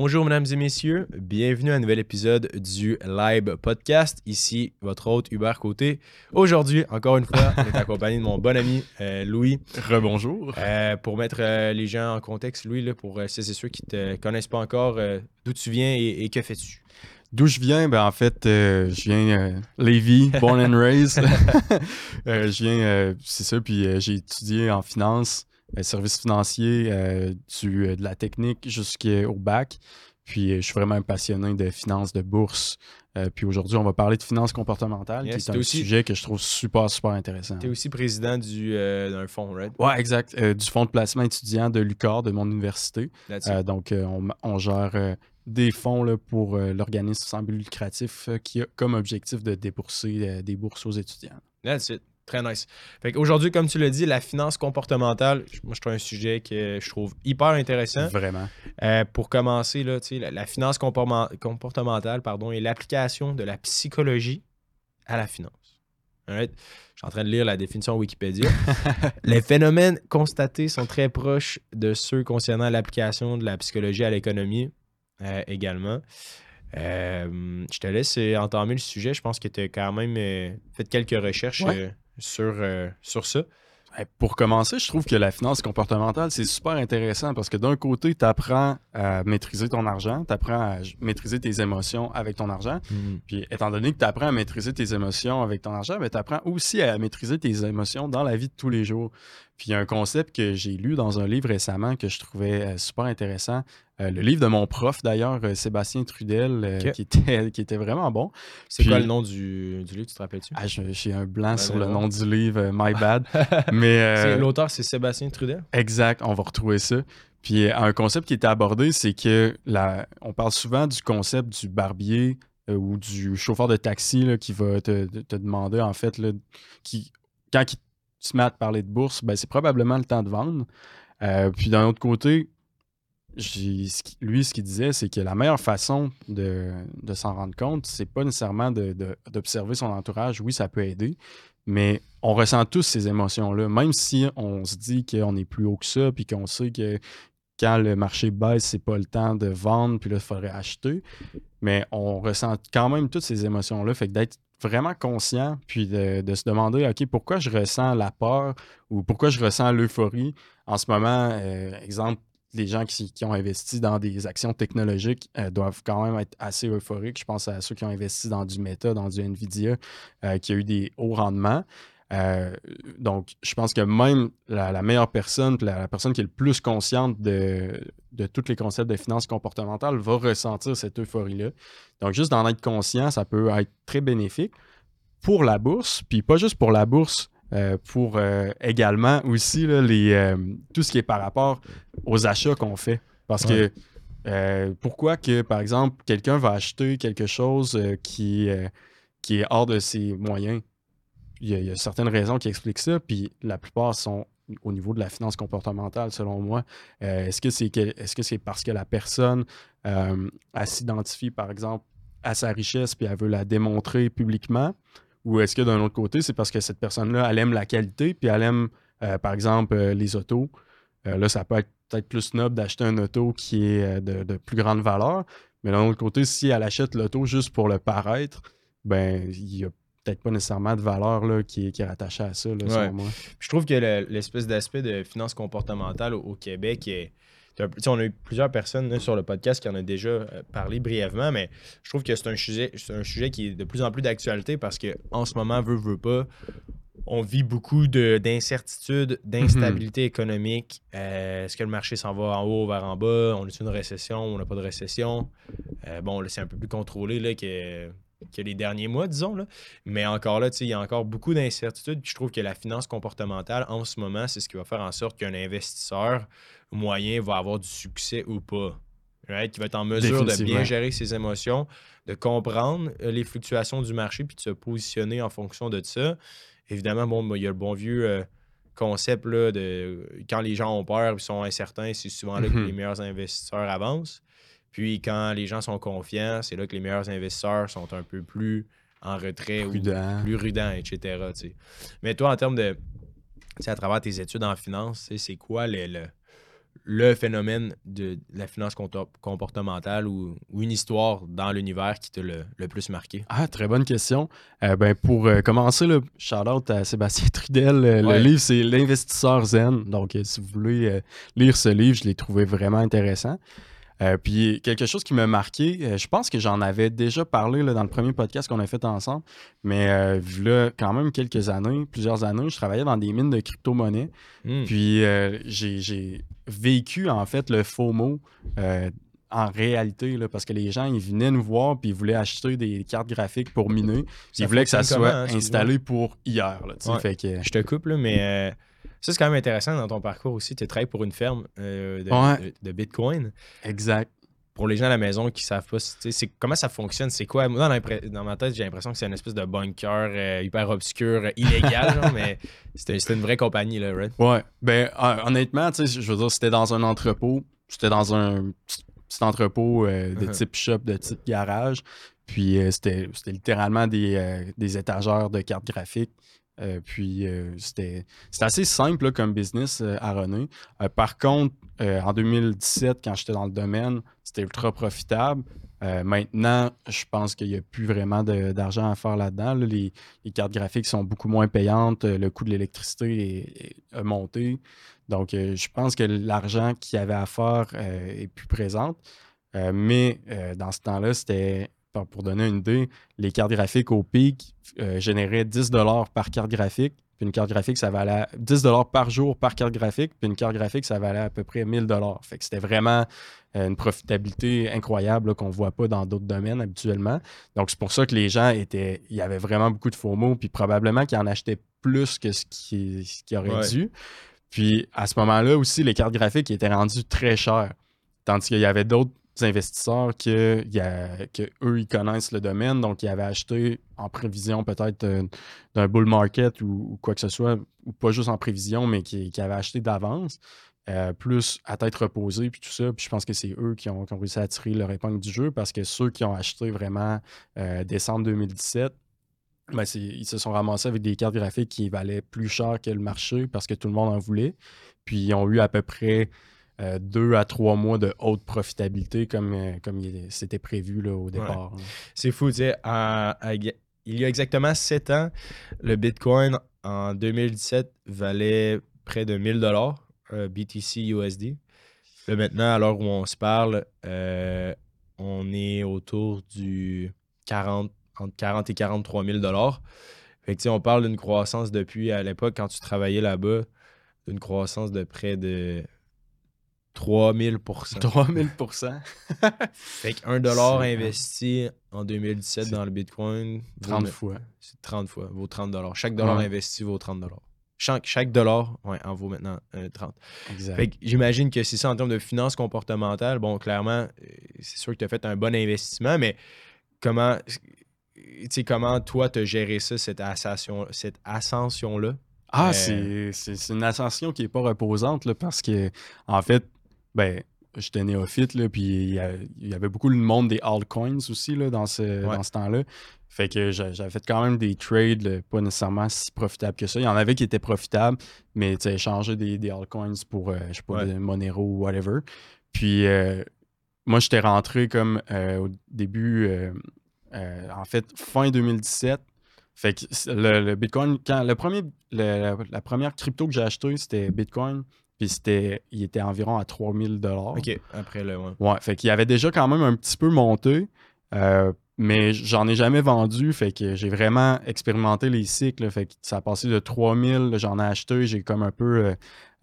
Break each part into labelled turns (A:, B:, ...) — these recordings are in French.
A: Bonjour, mesdames et messieurs. Bienvenue à un nouvel épisode du Live Podcast. Ici, votre hôte Hubert Côté. Aujourd'hui, encore une fois, on est accompagné de mon bon ami euh, Louis.
B: Rebonjour.
A: Euh, pour mettre euh, les gens en contexte, Louis, là, pour ceux et ceux qui ne te connaissent pas encore, d'où tu viens et, et que fais-tu?
B: D'où je viens, ben en fait, euh, je viens euh, Lévis, born and raised. Euh, je viens, c'est ça, puis j'ai étudié en finance, services financiers, euh, du, euh, de la technique jusqu'au bac. Puis euh, je suis vraiment un passionné de finance, de bourse. Euh, puis aujourd'hui, on va parler de finance comportementale,
A: Yes,
B: qui est un
A: aussi-
B: sujet que je trouve super, super intéressant.
A: Tu es aussi président du, euh, d'un fonds, right?
B: Ouais, exact. Euh, du fonds de placement étudiant de l'UQAR, de mon université. Euh, donc, euh, on, on gère euh, des fonds là, pour euh, l'organisme sans but lucratif euh, qui a comme objectif de débourser euh, des bourses aux étudiants.
A: That's it. Très nice. Fait qu'aujourd'hui, comme tu l'as dit, la finance comportementale, moi, je trouve un sujet que je trouve hyper intéressant.
B: Vraiment.
A: Euh, pour commencer, là, la, la finance comportement- comportementale pardon, est l'application de la psychologie à la finance. Je suis en train de lire la définition Wikipédia. Les phénomènes constatés sont très proches de ceux concernant l'application de la psychologie à l'économie euh, également. Euh, je te laisse entamer le sujet. Je pense que tu as quand même fait quelques recherches
B: Ouais.
A: Sur, euh, sur ça.
B: Pour commencer, je trouve que la finance comportementale, c'est super intéressant parce que d'un côté, tu apprends à maîtriser ton argent, tu apprends à j- maîtriser tes émotions avec ton argent. Puis, étant donné que tu apprends à maîtriser tes émotions avec ton argent, tu apprends aussi à maîtriser tes émotions dans la vie de tous les jours. Puis, il y a un concept que j'ai lu dans un livre récemment que je trouvais euh, super intéressant. Euh, le livre de mon prof, d'ailleurs, euh, Sébastien Trudel, euh, qui, était, qui était vraiment bon.
A: C'est quoi le nom du, du livre, tu te rappelles-tu?
B: Ah, j'ai un blanc
A: Ouais,
B: sur le nom du livre, my bad. Mais
A: L'auteur, c'est Sébastien Trudel?
B: Exact, on va retrouver ça. Puis un concept qui était abordé, c'est que la, on parle souvent du concept du barbier ou du chauffeur de taxi là, qui va te, te- demander, en fait, là, qui, quand il se met à te parler de bourse, ben, c'est probablement le temps de vendre. Puis d'un autre côté, lui, ce qu'il disait, c'est que la meilleure façon de, s'en rendre compte, c'est pas nécessairement d'observer son entourage. Oui, ça peut aider, mais on ressent tous ces émotions-là. Même si on se dit qu'on est plus haut que ça, puis qu'on sait que quand le marché baisse, c'est pas le temps de vendre, puis là, il faudrait acheter. Mais on ressent quand même toutes ces émotions-là. Fait que d'être vraiment conscient, puis de, de se demander, OK, pourquoi je ressens la peur ou pourquoi je ressens l'euphorie en ce moment, euh, exemple, les gens qui, ont investi dans des actions technologiques euh, doivent quand même être assez euphoriques. Je pense à ceux qui ont investi dans du Meta, dans du Nvidia, euh, qui a eu des hauts rendements. Euh, donc, je pense que même la, meilleure personne, la, personne qui est le plus consciente de, de tous les concepts de finance comportementale va ressentir cette euphorie-là. Donc, juste d'en être conscient, ça peut être très bénéfique pour la bourse, puis pas juste pour la bourse, euh, pour euh, également aussi là, les, euh, tout ce qui est par rapport aux achats qu'on fait. Parce
A: Ouais.
B: que pourquoi que, par exemple, quelqu'un va acheter quelque chose qui, qui est hors de ses moyens? Il y, a, il y a certaines raisons qui expliquent ça, puis la plupart sont au niveau de la finance comportementale, selon moi. Est-ce que c'est est-ce que c'est parce que la personne s'identifie, par exemple, à sa richesse, puis elle veut la démontrer publiquement? Ou est-ce que d'un autre côté, c'est parce que cette personne-là, elle aime la qualité, puis elle aime, euh, par exemple, euh, les autos? Euh, là, ça peut être peut-être plus snob d'acheter un auto qui est de, de plus grande valeur. Mais d'un autre côté, si elle achète l'auto juste pour le paraître, ben, il n'y a peut-être pas nécessairement de valeur là, qui, est, qui est rattachée à ça, là,
A: Ouais.
B: selon moi.
A: Je trouve que le- l'espèce d'aspect de finance comportementale au, au Québec est. on a eu plusieurs personnes là, sur le podcast qui en ont déjà euh, parlé brièvement, mais je trouve que c'est un sujet, c'est un sujet qui est de plus en plus d'actualité parce que en ce moment, veut, veut pas, on vit beaucoup de- d'incertitudes, d'instabilité économique. Euh, Est-ce que le marché s'en va en haut vers en bas? On est une récession? On n'a pas de récession? Euh, bon, là, c'est un peu plus contrôlé là, que, que les derniers mois, disons. Là. Mais encore là, il y a encore beaucoup d'incertitudes. Je trouve que la finance comportementale, en ce moment, c'est ce qui va faire en sorte qu'un investisseur moyen va avoir du succès ou pas. Right? Qui va être en mesure de bien gérer ses émotions, de comprendre euh, les fluctuations du marché, puis de se positionner en fonction de ça. Évidemment, bon, il y a le bon vieux euh, concept là, de quand les gens ont peur ils sont incertains, c'est souvent là que
B: Mhm.
A: les meilleurs investisseurs avancent. Puis quand les gens sont confiants, c'est là que les meilleurs investisseurs sont un peu plus en retrait ou plus prudents, etc. Mais toi, en termes de. à travers tes études en finance, c'est quoi le, le- le phénomène de la finance comportementale ou, une histoire dans l'univers qui t'a le, plus marqué?
B: Ah, très bonne question. Euh, ben, pour euh, commencer, le shout-out à Sébastien Trudel. Euh, le livre, c'est L'investisseur zen. Donc, si vous voulez lire ce livre, je l'ai trouvé vraiment intéressant. Euh, puis quelque chose qui m'a marqué, euh, je pense que j'en avais déjà parlé là, dans le premier podcast qu'on a fait ensemble, mais euh, là, quand même quelques années, plusieurs années, je travaillais dans des mines de crypto-monnaies. Hmm. Puis j'ai vécu en fait le FOMO en réalité, là, parce que les gens, ils venaient nous voir puis ils voulaient acheter des cartes graphiques pour miner. ils voulaient que ça soit hein, installé pour hier. Là, fait que...
A: Je te coupe, là, mais ça, c'est quand même intéressant dans ton parcours aussi. Tu travailles pour une ferme euh, de, Bitcoin.
B: Exact.
A: Pour les gens à la maison qui savent pas, c'est comment ça fonctionne, c'est quoi? Moi, dans, ma tête, j'ai l'impression que c'est une espèce de bunker euh, hyper obscur, euh, illégal, mais c'était une vraie compagnie, là, right?
B: Ouais. Ben, honnêtement, je veux dire, c'était dans un entrepôt. C'était dans un petit entrepôt de uh-huh. type shop, de type garage. Puis c'était littéralement des, des étagères de cartes graphiques. Euh, puis euh, c'était assez simple comme business euh, à runner. par contre, en 2017, quand j'étais dans le domaine, c'était ultra profitable. maintenant, je pense qu'il n'y a plus vraiment d'argent à faire là-dedans. Les, cartes graphiques sont beaucoup moins payantes. Le coût de l'électricité est, monté. Donc, je pense que l'argent qu'il y avait à faire est plus présent. mais dans ce temps-là, c'était pour donner une idée, les cartes graphiques au pic euh, généraient 10 par carte graphique. Puis une carte graphique, ça valait 10 par jour par carte graphique. Puis une carte graphique, ça valait à peu près 1000 Fait que c'était vraiment euh, une profitabilité incroyable qu'on ne voit pas dans d'autres domaines habituellement. Donc c'est pour ça que les gens étaient. Il y avait vraiment beaucoup de faux mots, puis probablement qu'ils en achetaient plus que ce qui, ce aurait dû. Puis à ce moment-là aussi, les cartes graphiques étaient rendues très chères. Tandis qu'il y avait d'autres investisseurs que, eux, ils connaissent le domaine, donc ils avaient acheté en prévision peut-être euh, d'un bull market ou, quoi que ce soit, ou pas juste en prévision, mais qui, avaient acheté d'avance, euh, plus à tête reposée, puis tout ça. Puis je pense que c'est eux qui ont, réussi à tirer leur épingle du jeu parce que ceux qui ont acheté vraiment euh, décembre 2017, ben ils se sont ramassés avec des cartes graphiques qui valaient plus cher que le marché parce que tout le monde en voulait. Puis ils ont eu à peu près euh, deux à trois mois de haute profitabilité comme, euh, comme c'était prévu là, au départ.
A: C'est fou, tu sais. il y a exactement sept ans, le Bitcoin en 2017 valait près de 1000 dollars euh, BTC USD. Là, maintenant, à l'heure où on se parle, on est autour du 40, entre 40 et 43 000 dollars. Fait que, on parle d'une croissance depuis à l'époque, quand tu travaillais là-bas, d'une croissance de près de 3000%
B: 3000%
A: Fait qu'un dollar investi en 2017 dans le Bitcoin.
B: 30 fois.
A: C'est 30 fois, vaut 30 dollars. Chaque dollar investi vaut 30 dollars. Chaque, chaque, dollar ouais, en vaut maintenant 30. Euh, exact. Fait que j'imagine que c'est ça en termes de finances comportementales. Bon, clairement, euh, c'est sûr que tu as fait un bon investissement, mais comment, comment toi, tu as géré ça, cette ascension-là? Cette ascension -là?
B: Ah, euh, c'est une ascension qui n'est pas reposante là, parce que, en fait, ben, j'étais néophyte, là, puis il y, avait beaucoup le monde des altcoins aussi là, dans ce, ce temps-là. Fait que j'avais fait quand même des trades pas nécessairement si profitables que ça. Il y en avait qui étaient profitables, mais tu sais, échanger des, des, altcoins pour, euh, je sais pas, des Monero ou whatever. Puis euh, moi, j'étais rentré comme euh, au début, en fait, fin 2017. Fait que le, Bitcoin, quand le premier, la première crypto que j'ai acheté, c'était Bitcoin. Puis c'était, il était environ à 3000 dollars.
A: OK, après le. Ouais,
B: ouais fait qu'il avait déjà quand même un petit peu monté, euh, mais j'en ai jamais vendu. Fait que j'ai vraiment expérimenté les cycles. fait que ça a passé de 3000, j'en ai acheté, j'ai comme un peu euh,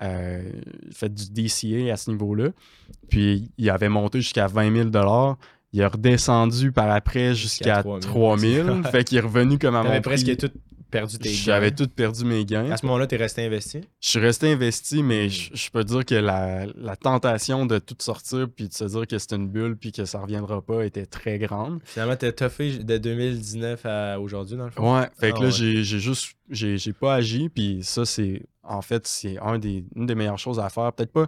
B: euh, fait du DCA à ce niveau-là. Puis il avait monté jusqu'à 20 000 dollars. Il a redescendu par après jusqu'à 3000. fait qu'il est revenu comme à mon
A: presque tout perdu tes
B: J'avais tout perdu mes gains.
A: À ce moment-là, tu es resté investi?
B: Je suis resté investi, mais hmm. je, peux dire que la, tentation de tout sortir puis de se dire que c'est une bulle puis que ça reviendra pas était très grande.
A: Finalement, tu as toffé de 2019 à aujourd'hui, dans le fond?
B: Ouais, fait que ah là, j'ai juste, j'ai pas agi, puis ça, c'est, en fait, c'est un des, une des meilleures choses à faire. Peut-être pas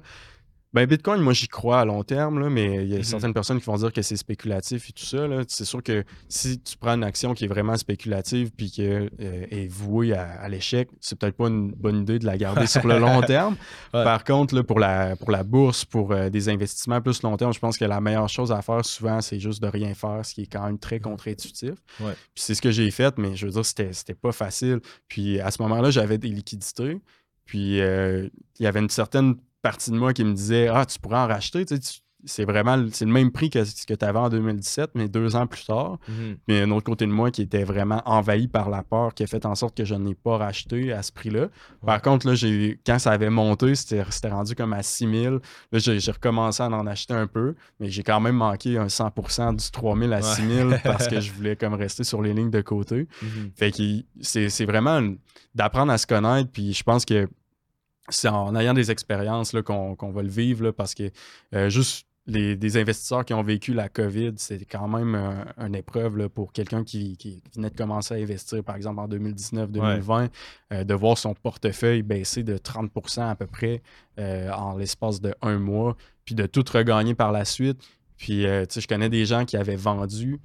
B: Ben, Bitcoin, moi, j'y crois à long terme, là, mais il y a
A: Mhm.
B: certaines personnes qui vont dire que c'est spéculatif et tout ça. C'est sûr que si tu prends une action qui est vraiment spéculative puis qui est vouée à, à l'échec, c'est peut-être pas une bonne idée de la garder sur le long terme.
A: Ouais.
B: Par contre, là, pour, la, pour la bourse, pour euh, des investissements plus long terme, je pense que la meilleure chose à faire souvent, c'est juste de rien faire, ce qui est quand même très contre-intuitif.
A: Ouais.
B: Puis c'est ce que j'ai fait, mais je veux dire, c'était c'était pas facile. Puis à ce moment-là, j'avais des liquidités. Puis euh, il y avait une certaine partie de moi qui me disait Ah, tu pourrais en racheter. Tu sais, c'est vraiment le- c'est le même prix que ce que tu avais en 2017, mais deux ans plus tard.
A: Mhm.
B: Mais un autre côté de moi qui était vraiment envahi par la peur qui a fait en sorte que je n'ai pas racheté à ce prix-là. Par contre, là, j'ai, quand ça avait monté, c'était, c'était rendu comme à 6000. Là, j'ai, recommencé à en acheter un peu, mais j'ai quand même manqué un 100% du 3000 à
A: Ouais.
B: 6000 parce que je voulais comme rester sur les lignes de côté.
A: Mhm.
B: Fait que c'est, c'est vraiment d'apprendre à se connaître. Puis je pense que c'est en ayant des expériences là, qu'on, qu'on va le vivre là, parce que euh, juste les, des investisseurs qui ont vécu la COVID, c'est quand même un- une épreuve là, pour quelqu'un qui, qui venait de commencer à investir, par exemple en 2019-2020, euh, de voir son portefeuille baisser de 30% à peu près euh, en l'espace de un mois, puis de tout regagner par la suite. Puis, euh, tu sais, je connais des gens qui avaient vendu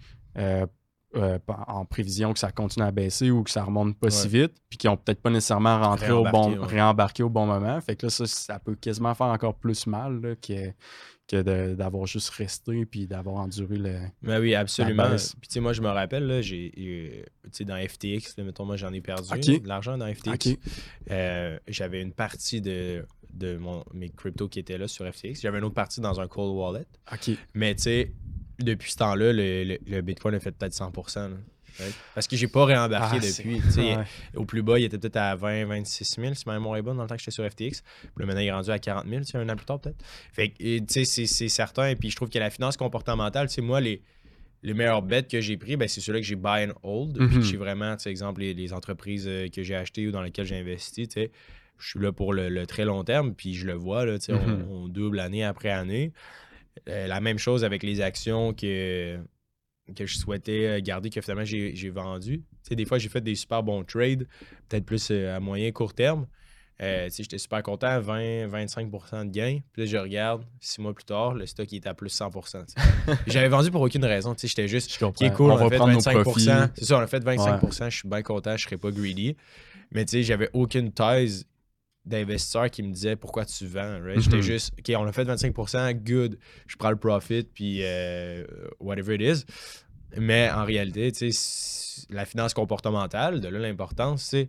B: euh, en prévision que ça continue à baisser ou que ça remonte pas si vite, puis qui ont peut-être pas nécessairement rentré au bon,
A: Réembarqué, ouais.
B: réembarqué au bon moment. Fait que là, ça, ça peut quasiment faire encore plus mal là, que, que d'avoir juste resté puis d'avoir enduré le.
A: Ben oui, absolument. Puis tu sais, moi, je me rappelle, là, j'ai, euh, tu sais, dans FTX, là, mettons, moi, j'en ai perdu de l'argent dans FTX. Euh, j'avais une partie de, de mon, mes cryptos qui étaient là sur FTX. J'avais une autre partie dans un cold wallet.
B: Ok.
A: Mais tu sais, depuis ce temps-là, le, le- le Bitcoin a fait peut-être 100%. là. Ouais. Parce que j'ai pas réembarqué
B: Ah, c'est-
A: depuis.
B: Ouais.
A: Au plus bas, il était peut-être à 20, 26 000, si ma mémoire est bonne, dans le temps que j'étais sur FTX. Puis maintenant, il est rendu à 40 000, tu sais, un an plus tard, peut-être. Fait que, c'est- certain. Et puis, je trouve que la finance comportementale, tu sais, moi, les, les meilleurs bets que j'ai pris, ben, c'est ceux-là que j'ai buy and hold. Puis
B: Mhm.
A: que j'ai vraiment, tu sais, exemple, les, les entreprises euh, que j'ai achetées ou dans lesquelles j'ai investi, tu sais, je suis là pour le, le très long terme, puis je le vois, là,
B: Mhm.
A: on, on double année après année. Euh, la même chose avec les actions que, que je souhaitais euh, garder, que finalement j'ai vendu. Des fois, j'ai fait des super bons trades, peut-être plus euh, à moyen, court terme. Euh, sais, J'étais super content, 20-25% de gain. Puis là, je regarde, six mois plus tard, le stock il est à plus 100%. tu sais. J'avais vendu pour aucune raison. J'étais juste,
B: Je
A: qui est cool, on,
B: on va
A: a fait
B: prendre nos
A: 25%.
B: profits.
A: C'est ça, on a fait 25%. Je suis bien content, je serais pas greedy. Mais tu sais, j'avais aucune thèse d'investisseurs qui me disaient pourquoi tu vends. right? J'étais juste, OK, on a fait 25%, good, je prends le profit, puis euh, whatever it is. Mais en réalité, la finance comportementale, de là l'importance, c'est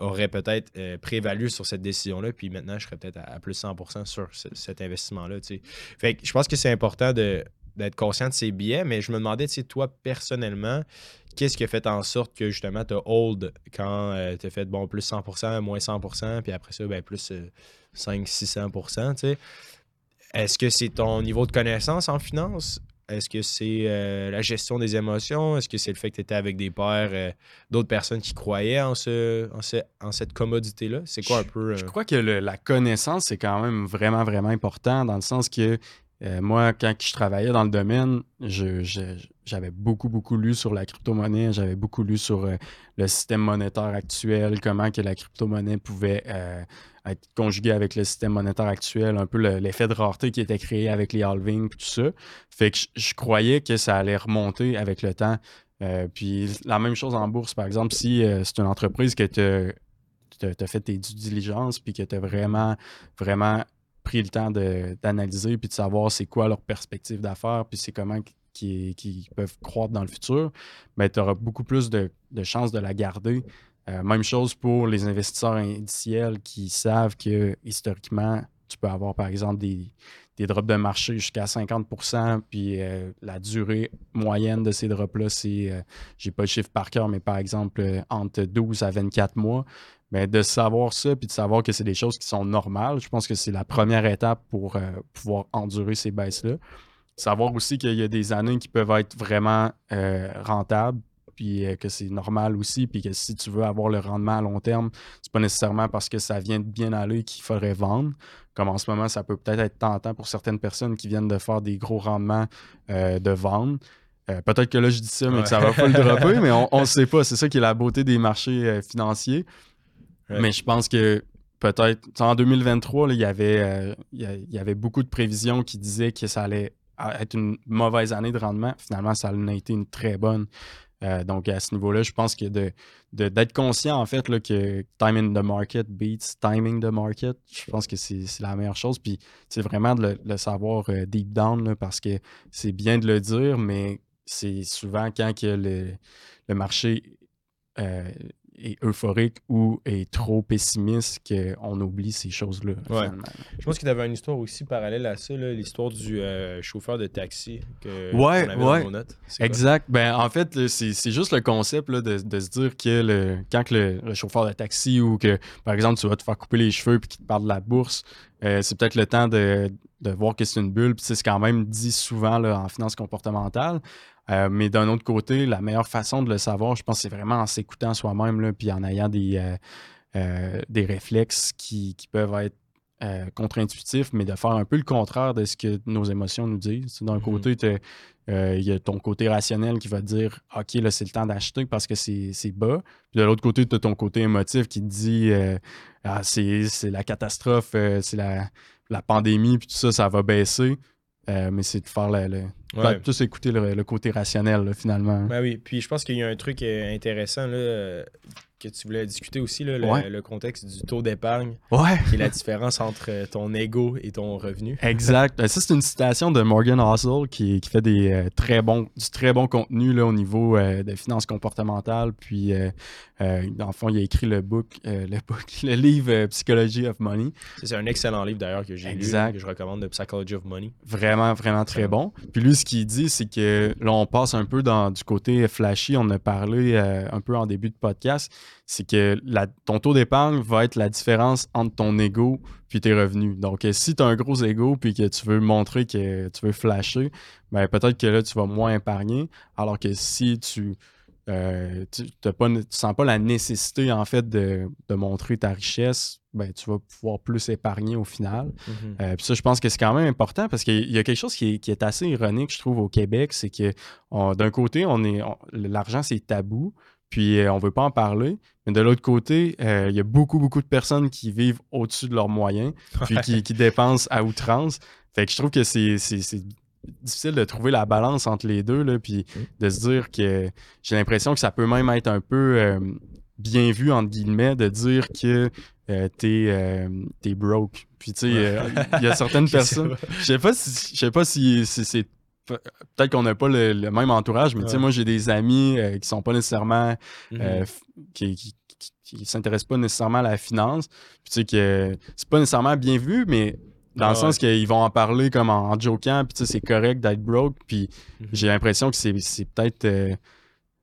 A: aurait peut-être euh, prévalu sur cette décision-là, puis maintenant, je serais peut-être à, à plus 100% sur ce- cet investissement-là. Fait que je pense que c'est important de- d'être conscient de ces biais, mais je me demandais, tu sais, toi, personnellement, qu'est-ce qui a fait en sorte que justement, tu as hold quand tu as fait, bon, plus 100%, moins 100%, puis après ça, ben, plus 500-600%, tu sais. Est-ce que c'est ton niveau de connaissance en finance? Est-ce que c'est euh, la gestion des émotions? Est-ce que c'est le fait que tu étais avec des pairs, euh, d'autres personnes qui croyaient en, ce, en, ce- en cette commodité-là? C'est quoi un peu. euh,
B: Je crois que le- la connaissance, c'est quand même vraiment, vraiment important dans le sens que euh, moi, quand je travaillais dans le domaine, j'avais beaucoup, beaucoup lu sur la crypto-monnaie, j'avais beaucoup lu sur euh, le système monétaire actuel, comment que la crypto-monnaie pouvait euh, être conjuguée avec le système monétaire actuel, un peu le- l'effet de rareté qui était créé avec les halvings, tout ça. Fait que je, croyais que ça allait remonter avec le temps. Puis la même chose en bourse, par exemple, si c'est une entreprise que tu as fait tes due diligence puis que tu as vraiment, vraiment pris le temps d'analyser puis de savoir c'est quoi leur perspective d'affaires puis c'est comment qui, peuvent croître dans le futur, ben, tu auras beaucoup plus de, de chances de la garder. Euh, même chose pour les investisseurs indiciels qui savent que historiquement, tu peux avoir par exemple des, des drops de marché jusqu'à 50% puis euh, la durée moyenne de ces drops-là, c'est, euh, j'ai pas le chiffre par cœur, mais par exemple, euh, entre 12 à 24 mois. Mais de savoir ça, puis de savoir que c'est des choses qui sont normales, je pense que c'est la première étape pour euh, pouvoir endurer ces baisses-là. Savoir aussi qu'il y a des années qui peuvent être vraiment euh, rentables, puis euh, que c'est normal aussi, puis que si tu veux avoir le rendement à long terme, c'est pas nécessairement parce que ça vient de bien aller qu'il faudrait vendre. Comme en ce moment, ça peut peut-être être tentant pour certaines personnes qui viennent de faire des gros rendements euh, de vendre. Euh, peut-être que là, je dis ça, mais
A: Ouais.
B: que ça va pas le dropper, mais on ne sait pas. C'est ça qui est la beauté des marchés financiers.
A: Ouais.
B: Mais je pense que peut-être. En 2023, il, y avait, euh, il y avait beaucoup de prévisions qui disaient que ça allait être une mauvaise année de rendement. Finalement, ça a été une très bonne. Euh, donc, à ce niveau-là, je pense que d'être de, conscient, en fait, là, que timing the market beats timing the market, je pense que c'est la meilleure chose. Puis, c'est vraiment de le, savoir euh, deep down, parce que c'est bien de le dire, mais c'est souvent quand que le, le marché est euphorique ou est trop pessimiste qu'on oublie ces choses-là.
A: Je pense qu'il y avait une histoire aussi parallèle à ça, l'histoire du euh, chauffeur de taxi que
B: ouais, ouais. Exact. Ben, en fait, c'est juste le concept de, se dire que le, quand le, chauffeur de taxi ou que, par exemple, tu vas te faire couper les cheveux et qu'il te parle de la bourse, euh, c'est peut-être le temps de, voir que c'est une bulle. c'est quand même dit souvent là, en finance comportementale. Euh, mais d'un autre côté, la meilleure façon de le savoir, je pense, c'est vraiment en s'écoutant soi-même, puis en ayant des, euh, euh, des réflexes qui, peuvent être contre-intuitifs, mais de faire un peu le contraire de ce que nos émotions nous disent. D'un mmh côté, il y a ton côté rationnel qui va te dire OK, là, c'est le temps d'acheter parce que c'est bas. Puis de l'autre côté, tu as ton côté émotif qui te dit ah, c'est la catastrophe, c'est la, la pandémie, puis tout ça, ça va baisser. Mais c'est de faire le, Ouais. Plus écouter le, côté rationnel, finalement.
A: Ben oui, puis je pense qu'il y a un truc euh, intéressant là, euh, que tu voulais discuter aussi, le, contexte du taux d'épargne,
B: ouais.
A: qui est la différence entre euh, ton ego et ton revenu.
B: Exact. Ben, ça, c'est une citation de Morgan Housel qui, fait des, euh, très bons, du très bon contenu là, au niveau euh, des finances comportementales. Puis, dans le fond, il a écrit le book, le, book le livre Psychology of Money.
A: C'est un excellent livre d'ailleurs que j'ai lu, que je recommande, de Psychology of Money.
B: Vraiment, vraiment très bon. Puis lui, ce qu'il dit, c'est que là, on passe un peu dans du côté flashy. On a parlé un peu en début de podcast c'est que ton taux d'épargne va être la différence entre ton ego puis tes revenus. Donc, euh, si tu as un gros ego puis que tu veux montrer que tu veux flasher, ben, peut-être que là, tu vas moins épargner. Alors que si tu euh, tu ne sens pas la nécessité, en fait, de, montrer ta richesse, ben, tu vas pouvoir plus épargner au final. Mm-hmm. Euh, puis ça, je pense que c'est quand même important parce qu'il y a quelque chose qui est, assez ironique, je trouve, au Québec, c'est que d'un côté, on est l'argent, c'est tabou puis euh, on ne veut pas en parler. Mais de l'autre côté, euh, il y a beaucoup, beaucoup de personnes qui vivent au-dessus de leurs moyens, puis qui, dépensent à outrance. Fait que je trouve que c'est difficile de trouver la balance entre les deux, là, puis mm. de se dire que j'ai l'impression que ça peut même être un peu euh, bien vu, entre guillemets, de dire que t'es es broke. Puis tu sais, il y a certaines personnes. Je sais pas si je sais pas si c'est peut-être qu'on n'a pas le, même entourage, mais tu sais, moi, j'ai des amis euh, qui sont pas nécessairement. Euh, mhm. qui, qui, s'intéressent pas nécessairement à la finance. Puis tu sais, que c'est pas nécessairement bien vu, mais dans le sens qu'ils vont en parler comme en, en jokant, puis tu sais, c'est correct d'être broke. Puis mhm. j'ai l'impression que c'est peut-être. Euh,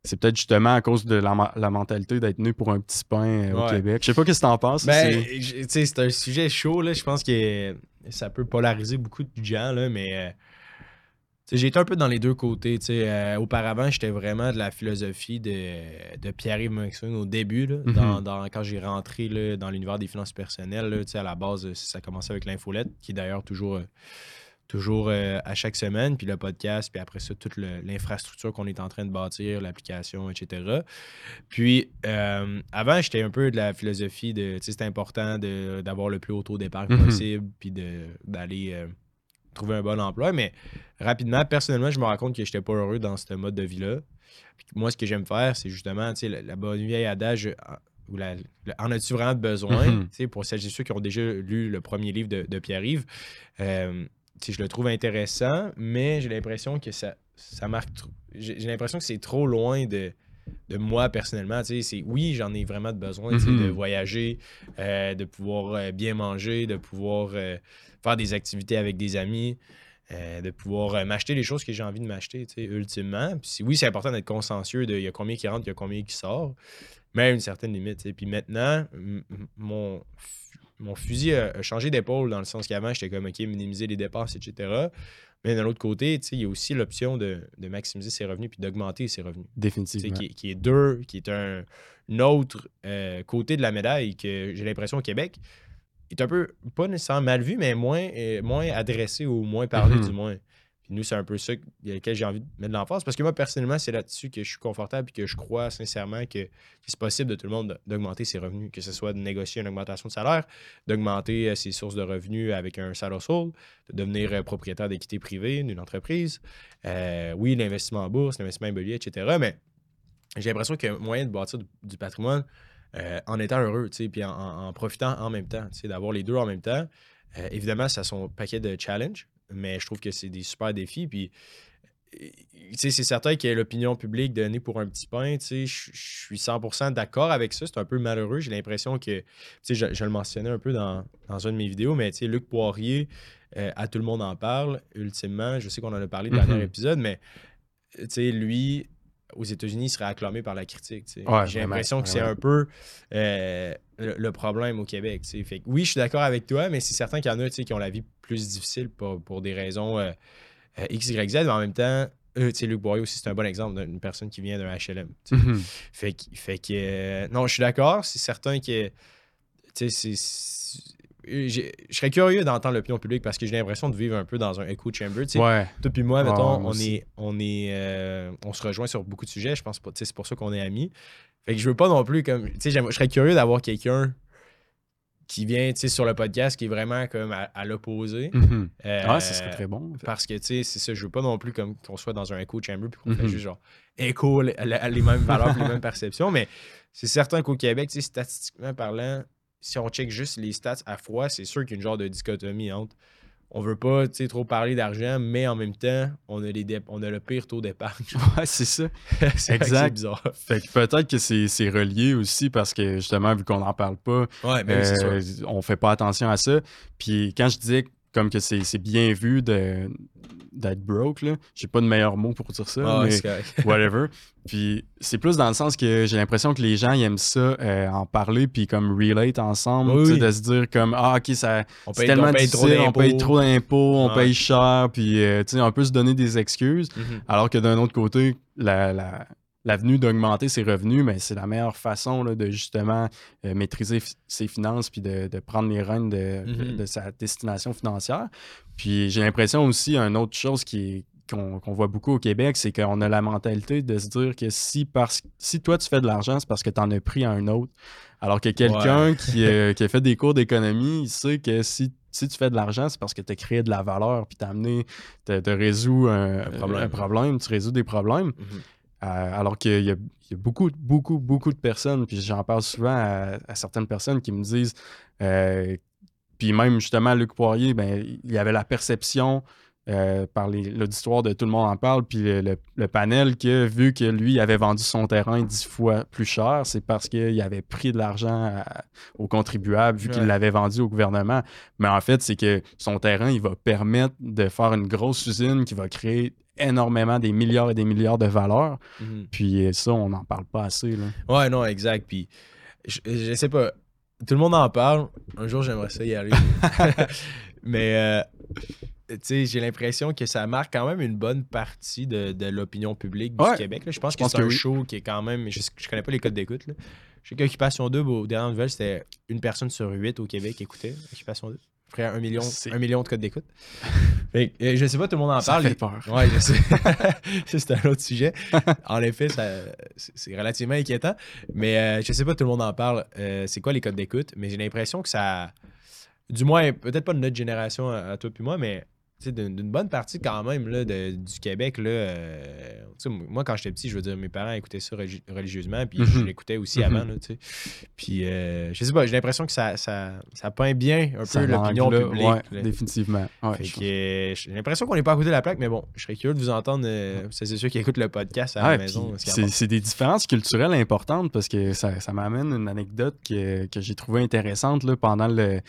B: c'est peut-être justement à cause de la, mentalité d'être né pour un petit pain au Québec. Je sais pas ce que t'en penses.
A: Ben, c'est un sujet chaud, là. Je pense que ça peut polariser beaucoup de gens, là, mais j'ai été un peu dans les deux côtés. Euh, auparavant, j'étais vraiment de la philosophie de, de Pierre-Yves Maxwell au début, mhm. dans, quand j'ai rentré là, dans l'univers des finances personnelles. Là, à la base, ça a commencé avec l'infolette, qui est d'ailleurs toujours, euh, toujours euh, à chaque semaine, puis le podcast, puis après ça, toute l'infrastructure qu'on est en train de bâtir, l'application, etc. Puis avant, j'étais un peu de la philosophie de c'est important d'avoir le plus haut taux d'épargne mhm. possible, puis d'aller trouver un bon emploi. Mais rapidement, personnellement, je me rends compte que je n'étais pas heureux dans ce mode de vie-là. Moi, ce que j'aime faire, c'est justement la, la bonne vieille adage euh, ou la, en as-tu vraiment besoin? Mhm. Pour celles et ceux qui ont déjà lu le premier livre de, Pierre-Yves, euh, je le trouve intéressant, mais j'ai l'impression que ça, ça marque J'ai l'impression que c'est trop loin de, de moi personnellement. C'est, oui, j'en ai vraiment besoin de mhm. voyager, euh, de pouvoir bien manger, de pouvoir faire des activités avec des amis, euh, de pouvoir euh, m'acheter les choses que j'ai envie de m'acheter, ultimement. Puis oui, c'est important d'être consciencieux de il y a combien qui rentre, il y a combien qui sort, mais à une certaine limite. Puis maintenant, mon, mon fusil a, changé d'épaule dans le sens qu'avant, j'étais comme OK, minimiser les dépenses, etc. Mais d'un autre côté, il y a aussi l'option de, maximiser ses revenus puis d'augmenter ses revenus.
B: Définitivement.
A: Qui, qui, est deux, qui est un, autre euh, côté de la médaille que j'ai l'impression au Québec, est un peu, pas nécessairement mal vu, mais moins, euh, moins adressé ou moins parlé, mhm. du moins. Nous, c'est un peu ça lequel j'ai envie de mettre de l'emphase. Parce que moi, personnellement, c'est là-dessus que je suis confortable et que je crois sincèrement que c'est possible de tout le monde d'augmenter ses revenus, que ce soit de négocier une augmentation de salaire, d'augmenter euh, ses sources de revenus avec un side hustle, de devenir euh, propriétaire d'équité privée d'une entreprise. Euh, oui, l'investissement en bourse, l'investissement immobilier, etc. Mais j'ai l'impression qu'il y a moyen de bâtir du, patrimoine en étant heureux, puis en, profitant en même temps, d'avoir les deux en même temps. évidemment, ça a son paquet de challenges, mais je trouve que c'est des super défis. Puis, c'est certain que l'opinion publique donnée pour un petit pain, je suis 100% d'accord avec ça. C'est un peu malheureux. J'ai l'impression que, je, je le mentionnais un peu dans, dans une de mes vidéos, mais Luc Poirier, euh, à tout le monde en parle, ultimement. Je sais qu'on en a parlé dans le dernier mm-hmm. épisode, mais lui, aux États-Unis, il serait acclamé par la critique. J'ai l'impression que c'est un peu euh, le, problème au Québec. Fait oui, je suis d'accord avec toi, mais c'est certain qu'il y en a qui ont la vie plus difficile pour, pour des raisons euh, euh, X, Y, Z, mais en même temps, Luc Boyer aussi, c'est un bon exemple d'une personne qui vient d'un HLM. Mm-hmm. Fait, fait que, non, je suis d'accord. C'est certain que c'est je serais curieux d'entendre l'opinion publique parce que j'ai l'impression de vivre un peu dans un echo chamber.
B: Ouais.
A: Toi puis moi, mettons, on, est, on, est, euh, on se rejoint sur beaucoup de sujets. Je pense que c'est pour ça qu'on est amis. Fait que je veux pas non plus comme. Je serais curieux d'avoir quelqu'un qui vient sur le podcast qui est vraiment comme à, l'opposé.
B: Mm-hmm. Euh, ça serait très bon.
A: Parce que c'est ça, je veux pas non plus comme qu'on soit dans un echo chamber puis qu'on fait mm-hmm. juste genre écho les, les, mêmes valeurs les mêmes perceptions. Mais c'est certain qu'au Québec, statistiquement parlant, si on check juste les stats à froid, c'est sûr qu'il y a une genre de dichotomie entre on veut pas trop parler d'argent, mais en même temps, on a, les on a le pire taux d'épargne.
B: Ouais, c'est ça. c'est exact. bizarre. Fait que peut-être que c'est relié aussi parce que justement, vu qu'on n'en parle pas,
A: ouais, ben euh,
B: on fait pas attention à ça. Puis quand je disais comme que c'est bien vu d'être broke là, j'ai pas de meilleur mot pour dire ça,
A: ah,
B: mais whatever. Puis c'est plus dans le sens que j'ai l'impression que les gens ils aiment ça euh, en parler puis comme relate ensemble, de se dire comme ah OK ça
A: c'est tellement on paye
B: difficile, on paye trop d'impôts, on paye cher puis euh, tu sais on peut se donner des excuses. Mm-hmm. alors que d'un autre côté la, la l'avenue d'augmenter ses revenus, mais c'est la meilleure façon de justement euh, maîtriser ses finances puis de, prendre les rênes mm-hmm. de, sa destination financière. Puis j'ai l'impression aussi, une autre chose qui qu'on voit beaucoup au Québec, c'est qu'on a la mentalité de se dire que si, parce, si toi tu fais de l'argent, c'est parce que tu en as pris à un autre. Alors que quelqu'un qui, euh, qui, a fait des cours d'économie, il sait que si, si tu fais de l'argent, c'est parce que tu as créé de la valeur, puis tu as amené, tu résous un, problème. tu résous des problèmes. Mm-hmm. Euh, alors qu'il y, a beaucoup, beaucoup, beaucoup de personnes, puis j'en parle souvent à, certaines personnes qui me disent, euh, puis même justement Luc Poirier, ben, il avait la perception euh, par l'auditoire de Tout le monde en parle, puis le, panel que vu que lui avait vendu son terrain dix fois plus cher, c'est parce qu'il avait pris de l'argent aux contribuables vu qu'il l'avait vendu au gouvernement. Mais en fait, c'est que son terrain, il va permettre de faire une grosse usine qui va créer énormément des milliards et des milliards de valeurs. Mhm. Puis ça, on n'en parle pas assez. Là.
A: Ouais, non, exact. Puis je, sais pas, tout le monde en parle. Un jour, j'aimerais ça y aller. Mais euh, j'ai l'impression que ça marque quand même une bonne partie de, l'opinion publique du Québec. Je pense que c'est un show qui est quand même. Je, je connais pas les codes d'écoute. Je sais qu'Occupation 2, aux dernières nouvelles, c'était une personne sur huit au Québec qui écoutait Occupation 2 près un million, un million de codes d'écoute. Euh, je sais pas, tout le monde en parle.
B: Ça fait peur.
A: Ouais, je sais. c'est un autre sujet. En effet, c'est relativement inquiétant. Mais euh, je sais pas, tout le monde en parle. Euh, c'est quoi les codes d'écoute? Mais j'ai l'impression que ça. Du moins, peut-être pas de notre génération à, toi puis moi, mais d'une bonne partie quand même là, du Québec. Là, euh, moi, quand j'étais petit, je veux dire, mes parents écoutaient ça religieusement, puis je mhm. l'écoutais aussi avant. Là, puis euh, je sais pas, j'ai l'impression que ça, ça, ça, peint bien un peu l'opinion publique.
B: Ouais, définitivement.
A: j'ai l'impression qu'on n'est pas à côté de la plaque, mais bon, je serais curieux de vous entendre. Euh, c'est ceux qui écoutent le podcast à la maison.
B: C'est des différences culturelles importantes parce que ça, ça m'amène une anecdote que, que j'ai trouvée intéressante là, pendant le.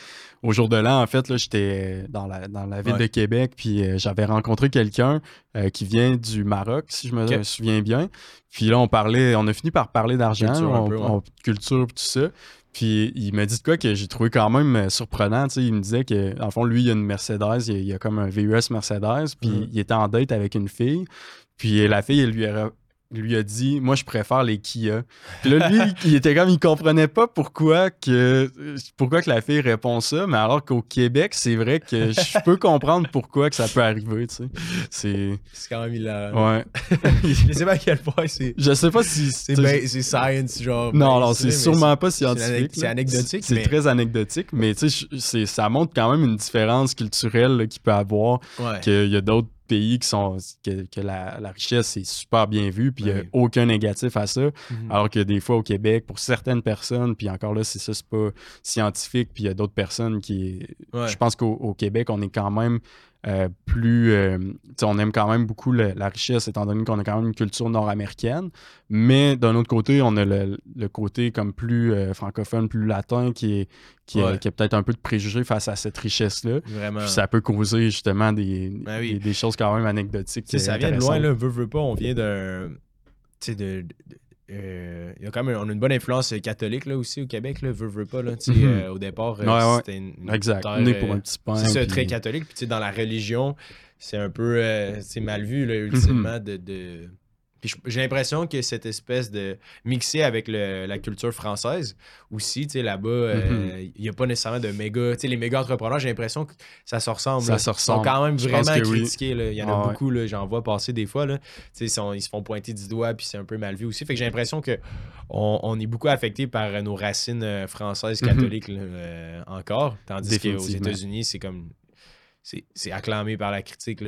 B: Au jour de l'an, en fait, j'étais dans la, dans la ville de Québec puis euh, j'avais rencontré quelqu'un euh, qui vient du Maroc, si je me souviens bien. Puis là, on parlait, on a fini par parler d'argent, culture, culture, tout ça. Puis il m'a dit de quoi que j'ai trouvé quand même euh, surprenant. Il me disait que, en fond, lui, il a une Mercedes, il a, a comme un VUS Mercedes, puis mm-hmm. il était en date avec une fille. Puis la fille, elle lui a lui a dit Moi, je préfère les Kia. Puis là, lui, il était comme, il comprenait pas pourquoi que, pourquoi que la fille répond ça, mais alors qu'au Québec, c'est vrai que je peux comprendre pourquoi que ça peut arriver, tu sais. C'est.
A: C'est quand même hilarant.
B: Ouais.
A: je sais pas à quel point c'est.
B: Je sais pas si.
A: C'est ben- science, genre.
B: Non,
A: sais,
B: c'est sûrement pas scientifique.
A: c'est anecdotique,
B: C'est
A: mais-
B: très anecdotique, mais tu sais, ça montre quand même une différence culturelle là, qu'il peut avoir
A: Ouais.
B: qu'il y a d'autres pays qui sont que, que la, la richesse est super bien vue puis il n'y a
A: Ouais.
B: aucun négatif à ça
A: Mhm.
B: alors que des fois au Québec pour certaines personnes puis encore là c'est ça c'est pas scientifique puis il y a d'autres personnes qui
A: Ouais.
B: je pense qu'au au Québec on est quand même euh, plus euh, on aime quand même beaucoup le- la richesse étant donné qu'on a quand même une culture nord-américaine mais d'un autre côté on a le, le côté comme plus euh, francophone plus latin qui est qui, a- qui a peut-être un peu de préjugés face à cette richesse là
A: Vraiment.
B: puis ça peut causer justement des,
A: Ben oui.
B: des, des choses quand même anecdotiques.
A: Ça vient de loin, là, veut, veut pas, on vient d'un. De- euh, il y a quand même on a une bonne influence catholique là aussi au Québec là veut veut pas là
B: Mhm.
A: euh, au départ euh,
B: Ouais, ouais.
A: c'était une, une
B: Exact.
A: terre,
B: Né pour
A: euh,
B: un petit pain.
A: c'est
B: puis-
A: très catholique puis tu sais dans la religion c'est un peu mal vu là ultimement
B: Mhm.
A: de, de- Puis j'ai l'impression que cette espèce de mixé avec le- la culture française aussi tu sais là-bas euh,
B: Mhm.
A: il y a pas nécessairement de méga tu sais les méga entrepreneurs j'ai l'impression que ça se ressemble
B: Ça
A: là.
B: se
A: Ils sont
B: ressemble.
A: quand même vraiment
B: oui.
A: critiqués il y en a
B: Ah
A: beaucoup j'en vois passer des fois là ils, sont- ils se font pointer du doigt puis c'est un peu mal vu aussi fait que j'ai l'impression que on, on est beaucoup affecté par euh, nos racines euh, françaises
B: Mhm.
A: catholiques là, euh, encore tandis qu'aux. États-Unis c'est comme c'est acclamé par la critique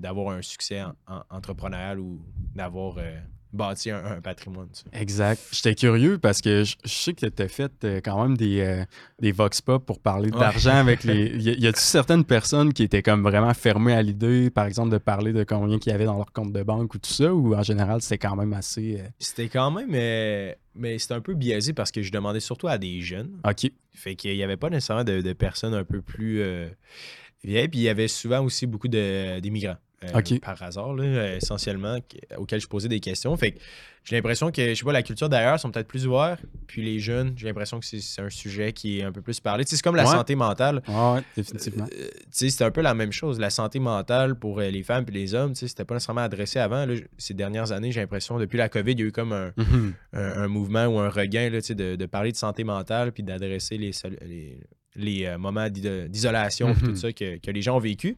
A: d'avoir un succès en- en- entrepreneurial ou d'avoir euh, bâti un, un patrimoine.
B: Exact. J'étais curieux parce que je, je sais que tu as fait euh, quand même des, euh, des vox pop pour parler
A: Ouais.
B: d'argent avec les. Y a-tu certaines personnes qui étaient comme vraiment fermées à l'idée, par exemple, de parler de combien qu'il y avait dans leur compte de banque ou tout ça, ou en général, c'était quand même assez.
A: c'était quand même mais c'était un peu biaisé parce que je demandais surtout à des jeunes
B: OK.
A: Fait qu'il n'y avait pas nécessairement de, de personnes un peu plus vieilles. Puis il y avait souvent aussi beaucoup d'immigrants. euh. Par hasard, là, euh, essentiellement, auxquels je posais des questions. Fait que j'ai l'impression que, je sais pas, la culture d'ailleurs sont peut-être plus ouverts. Puis les jeunes, j'ai l'impression que c'est- un sujet qui est un peu plus parlé. Tu sais, c'est comme la
B: Ouais.
A: santé mentale.
B: Ouais, ouais, définitivement.
A: Euh, tu sais, c'est un peu la même chose. La santé mentale pour les femmes et les hommes, tu sais, c'était pas nécessairement adressé avant. là. ces dernières années, j'ai l'impression, depuis la COVID, il y a eu comme un,
B: Mhm.
A: un, un mouvement ou un regain là, tu sais, de, de parler de santé mentale puis d'adresser les, les, les, euh, moments d'iso- d'isolation puis
B: Mhm.
A: tout ça que, que les gens ont vécu.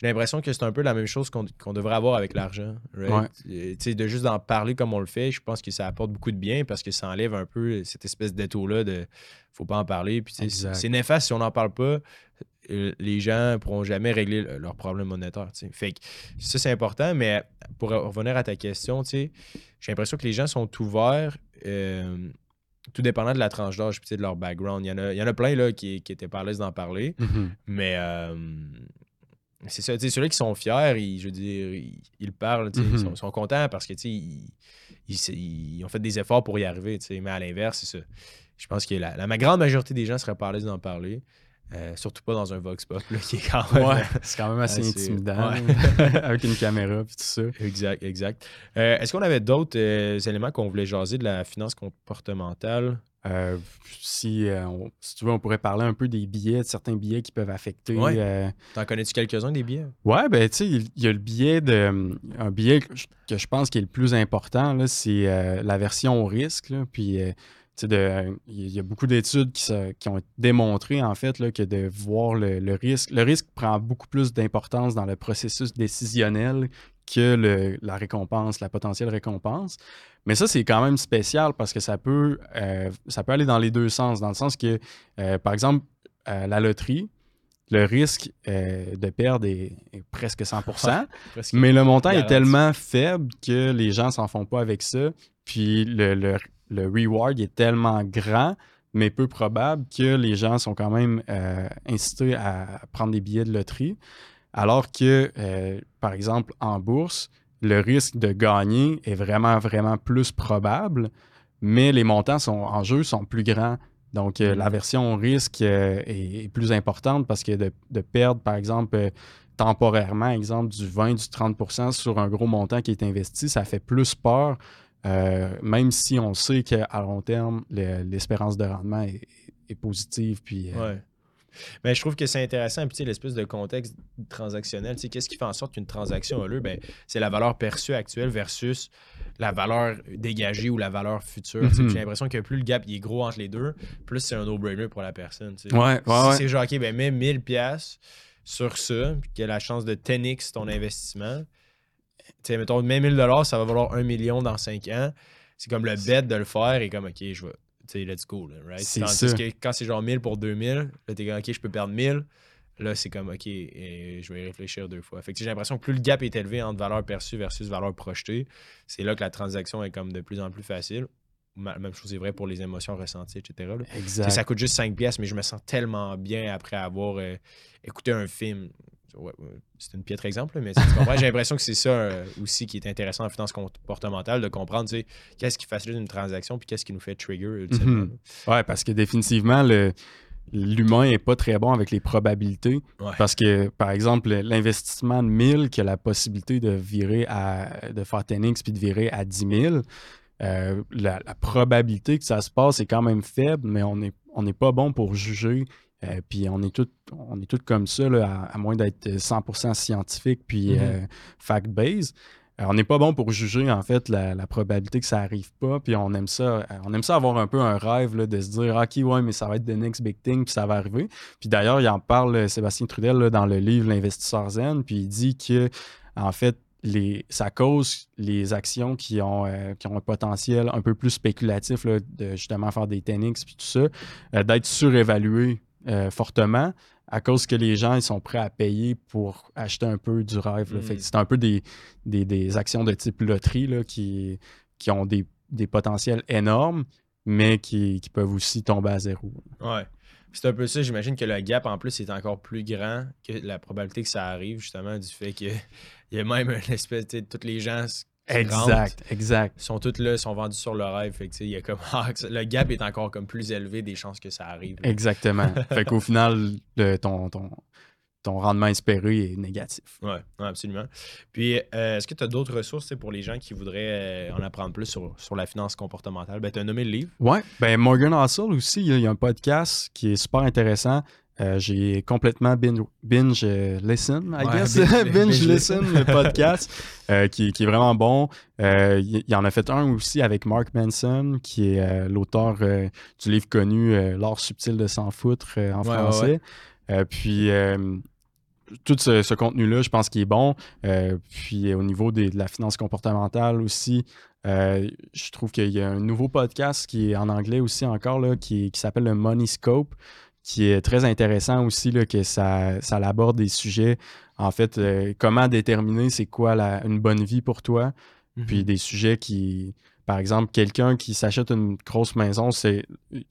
A: J'ai l'impression que c'est un peu la même chose qu'on devrait avoir avec l'argent. right? Euh, De juste d'en parler comme on le fait, je pense que ça apporte beaucoup de bien parce que ça enlève un peu cette espèce d'étau-là de faut pas en parler. C'est néfaste si on n'en parle pas. euh, Les gens pourront jamais régler le- leurs problèmes monétaires. Fait que ça, c'est important, mais pour revenir à ta question, j'ai l'impression que les gens sont ouverts, euh, tout dépendant de la tranche d'âge sais, de leur background. Il y en a, il y en a plein là, qui, qui étaient pas à l'aise d'en parler,
B: Mhm.
A: mais euh, c'est ça. Ceux-là qui sont fiers, ils, je veux dire, ils, ils parlent, sais, ils, sont, contents parce que ils, ils, ils ont fait des efforts pour y arriver. Mais à l'inverse, c'est ça. Je pense que la, la ma grande majorité des gens seraient pas à l'aise d'en parler. Euh, surtout pas dans un Vox Pop là, qui est quand même.
B: Ouais, c'est quand même assez
A: assez-
B: intimidant
A: ouais.
B: avec une caméra puis tout ça.
A: Exact, exact. Euh, Est-ce qu'on avait d'autres euh, éléments qu'on voulait jaser de la finance comportementale?
B: Euh, si, on- si tu veux, on pourrait parler un peu des billets, de certains billets qui peuvent affecter.
A: Ouais. T'en connais-tu quelques-uns des billets?
B: Ouais, ben tu sais, il y a le billet de. Un billet que je, que je pense qui est le plus important, c'est la version au risque. là. Puis, de- il y a beaucoup d'études qui, qui ont démontré, en fait, là, que de voir le, le risque. Le risque prend beaucoup plus d'importance dans le processus décisionnel que le- la récompense, la potentielle récompense. Mais ça, c'est quand même spécial parce que ça peut, euh, ça peut aller dans les deux sens. Dans le sens que, euh, par exemple, euh, la loterie, le risque euh, de perdre est, est presque 100
A: Presque.
B: mais le montant est tellement faible que les gens s'en font pas avec ça. Puis le, le, le reward est tellement grand, mais peu probable que les gens sont quand même euh, incités à prendre des billets de loterie. Alors que, euh, par exemple, en bourse, le risque de gagner est vraiment, vraiment plus probable, mais les montants sont, en jeu sont plus grands. Donc, euh, la version risque est, plus importante parce que de, perdre, par exemple, temporairement, exemple, du 20, du 30% sur un gros montant qui est investi, ça fait plus peur, euh, même si on sait qu'à long terme, le- l'espérance de rendement est, est positive. Puis, euh,
A: Ouais. Mais je trouve que c'est intéressant, puis l'espèce de contexte transactionnel, qu'est-ce qui fait en sorte qu'une transaction a lieu? Ben, c'est la valeur perçue actuelle versus la valeur dégagée ou la valeur future.
B: Mhm.
A: J'ai l'impression que plus le gap il est gros entre les deux, plus c'est un no-brainer pour la personne.
B: Ouais, ouais,
A: si c'est genre, OK, ben mets 1000 pièces sur ça, puis qu'il y a la chance de 10x ton investissement. Tu sais, mettons, mets 1000 ça va valoir 1 million dans 5 ans. C'est comme le bet de le faire et comme, OK, je vais, tu sais, let's go, là, right?
B: C'est
A: Tandis
B: ça.
A: que quand c'est genre 1000 pour 2000, là, t'es comme, OK, je peux perdre 1000. Là, c'est comme, OK, et je vais y réfléchir deux fois. Fait que j'ai l'impression que plus le gap est élevé entre valeur perçue versus valeur projetée, c'est là que la transaction est comme de plus en plus facile. Même chose est vrai pour les émotions ressenties, etc.
B: Exact.
A: ça coûte juste 5 pièces, mais je me sens tellement bien après avoir euh, écouté un film. Ouais, c'est un piètre exemple, mais tu j'ai l'impression que c'est ça euh, aussi qui est intéressant en finance comportementale, de comprendre tu sais, qu'est-ce qui facilite une transaction puis qu'est-ce qui nous fait trigger ultimement.
B: Mhm. Ouais, parce que définitivement, l'humain est pas très bon avec les probabilités.
A: Ouais.
B: Parce que, par exemple, l'investissement de 1000 qui a la possibilité de virer à, de faire 10x puis de virer à 10 000, euh, la, la probabilité que ça se passe est quand même faible, mais on n'est on n'est pas bon pour juger. Euh, puis on est tous on est tous comme ça, là, à, à moins d'être 100% scientifique puis
A: Mhm.
B: euh, fact-based. Euh, on n'est pas bon pour juger en fait la, la probabilité que ça arrive pas. Puis on aime ça, euh, on aime ça avoir un peu un rêve là, de se dire ok ouais mais ça va être the next big thing puis ça va arriver. Puis d'ailleurs il en parle euh, Sébastien Trudel là, dans le livre l'investisseur zen puis il dit que en fait les, ça cause les actions qui ont, euh, qui ont un potentiel un peu plus spéculatif là, de justement faire des 10x puis tout ça, euh, d'être surévaluées euh, fortement à cause que les gens ils sont prêts à payer pour acheter un peu du rêve.
A: Mm.
B: C'est un peu des, des, des actions de type loterie là, qui, qui ont des, des potentiels énormes, mais qui, qui peuvent aussi tomber à zéro.
A: Ouais. C'est un peu ça, j'imagine que le gap en plus est encore plus grand que la probabilité que ça arrive, justement, du fait qu'il y a même une espèce, tous les gens rentrent
B: Exact, exact.
A: sont tous là, sont vendus sur le rêve. Fait que, y a comme, ah, le gap est encore comme plus élevé des chances que ça arrive. là.
B: Exactement. fait qu'au final, le- ton, ton, ton rendement espéré est négatif.
A: Ouais, ouais, absolument. Puis, euh, est-ce que tu as d'autres ressources pour les gens qui voudraient euh, en apprendre plus sur, sur la finance comportementale? Ben, tu as nommé le livre.
B: Ouais, ben Morgan Housel aussi, il y a- il y, a un podcast qui est super intéressant. Euh, j'ai complètement binge, binge euh, listen, I
A: Ouais,
B: guess.
A: binge-
B: listen, le podcast, euh, qui, qui est vraiment bon. Euh, il il en a fait un aussi avec Mark Manson, qui est euh, l'auteur euh, du livre connu euh, L'art subtil de s'en foutre euh, en
A: Ouais,
B: français. Euh, puis euh, tout ce, ce contenu-là, je pense qu'il est bon. Euh, puis au niveau des- de la finance comportementale aussi, euh, je trouve qu'il y a un nouveau podcast qui est en anglais aussi encore, là, qui, qui s'appelle le Money Scope, qui est très intéressant aussi, là, que ça, ça aborde des sujets, en fait, euh, comment déterminer c'est quoi la- une bonne vie pour toi, puis des sujets qui, par exemple, quelqu'un qui s'achète une grosse maison, c'est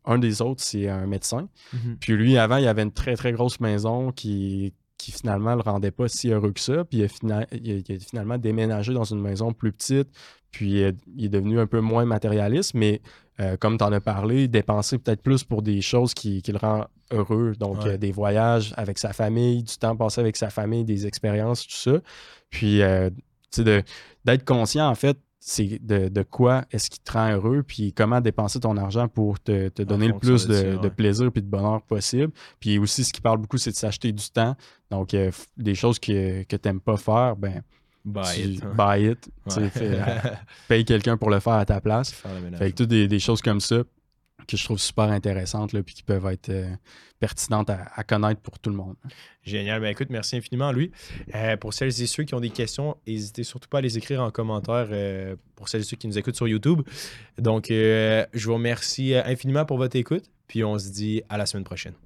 B: un des autres, c'est un médecin.
A: Mhm.
B: Puis lui, avant, il avait une très, très grosse maison qui, qui finalement le rendait pas si heureux que ça. Puis il a, fina- il a- finalement déménagé dans une maison plus petite. Puis il est devenu un peu moins matérialiste, mais euh, comme tu en as parlé, dépenser peut-être plus pour des choses qui, qui le rendent heureux. Donc
A: Ouais.
B: euh, des voyages avec sa famille, du temps passé avec sa famille, des expériences, tout ça. Puis euh, tu sais, d'être conscient, en fait, c'est de, de quoi est-ce qui te rend heureux, puis comment dépenser ton argent pour te, te donner le plus
A: de
B: de, plaisir puis de bonheur possible. Puis aussi, ce qui parle beaucoup, c'est de s'acheter du temps. Donc, euh, des choses que, que tu n'aimes pas faire, ben,
A: Buy
B: tu
A: it, hein.
B: buy it. Tu sais,
A: Ouais.
B: fais- paye quelqu'un pour le faire à ta place.
A: Faire.
B: Fait que toutes des, des choses comme ça que je trouve super intéressantes, là, puis qui peuvent être euh, pertinentes à, connaître pour tout le monde.
A: Génial. Ben écoute, merci infiniment, lui. Euh, pour celles et ceux qui ont des questions, n'hésitez surtout pas à les écrire en commentaire euh, pour celles et ceux qui nous écoutent sur YouTube. Donc, euh, je vous remercie infiniment pour votre écoute. Puis on se dit à la semaine prochaine.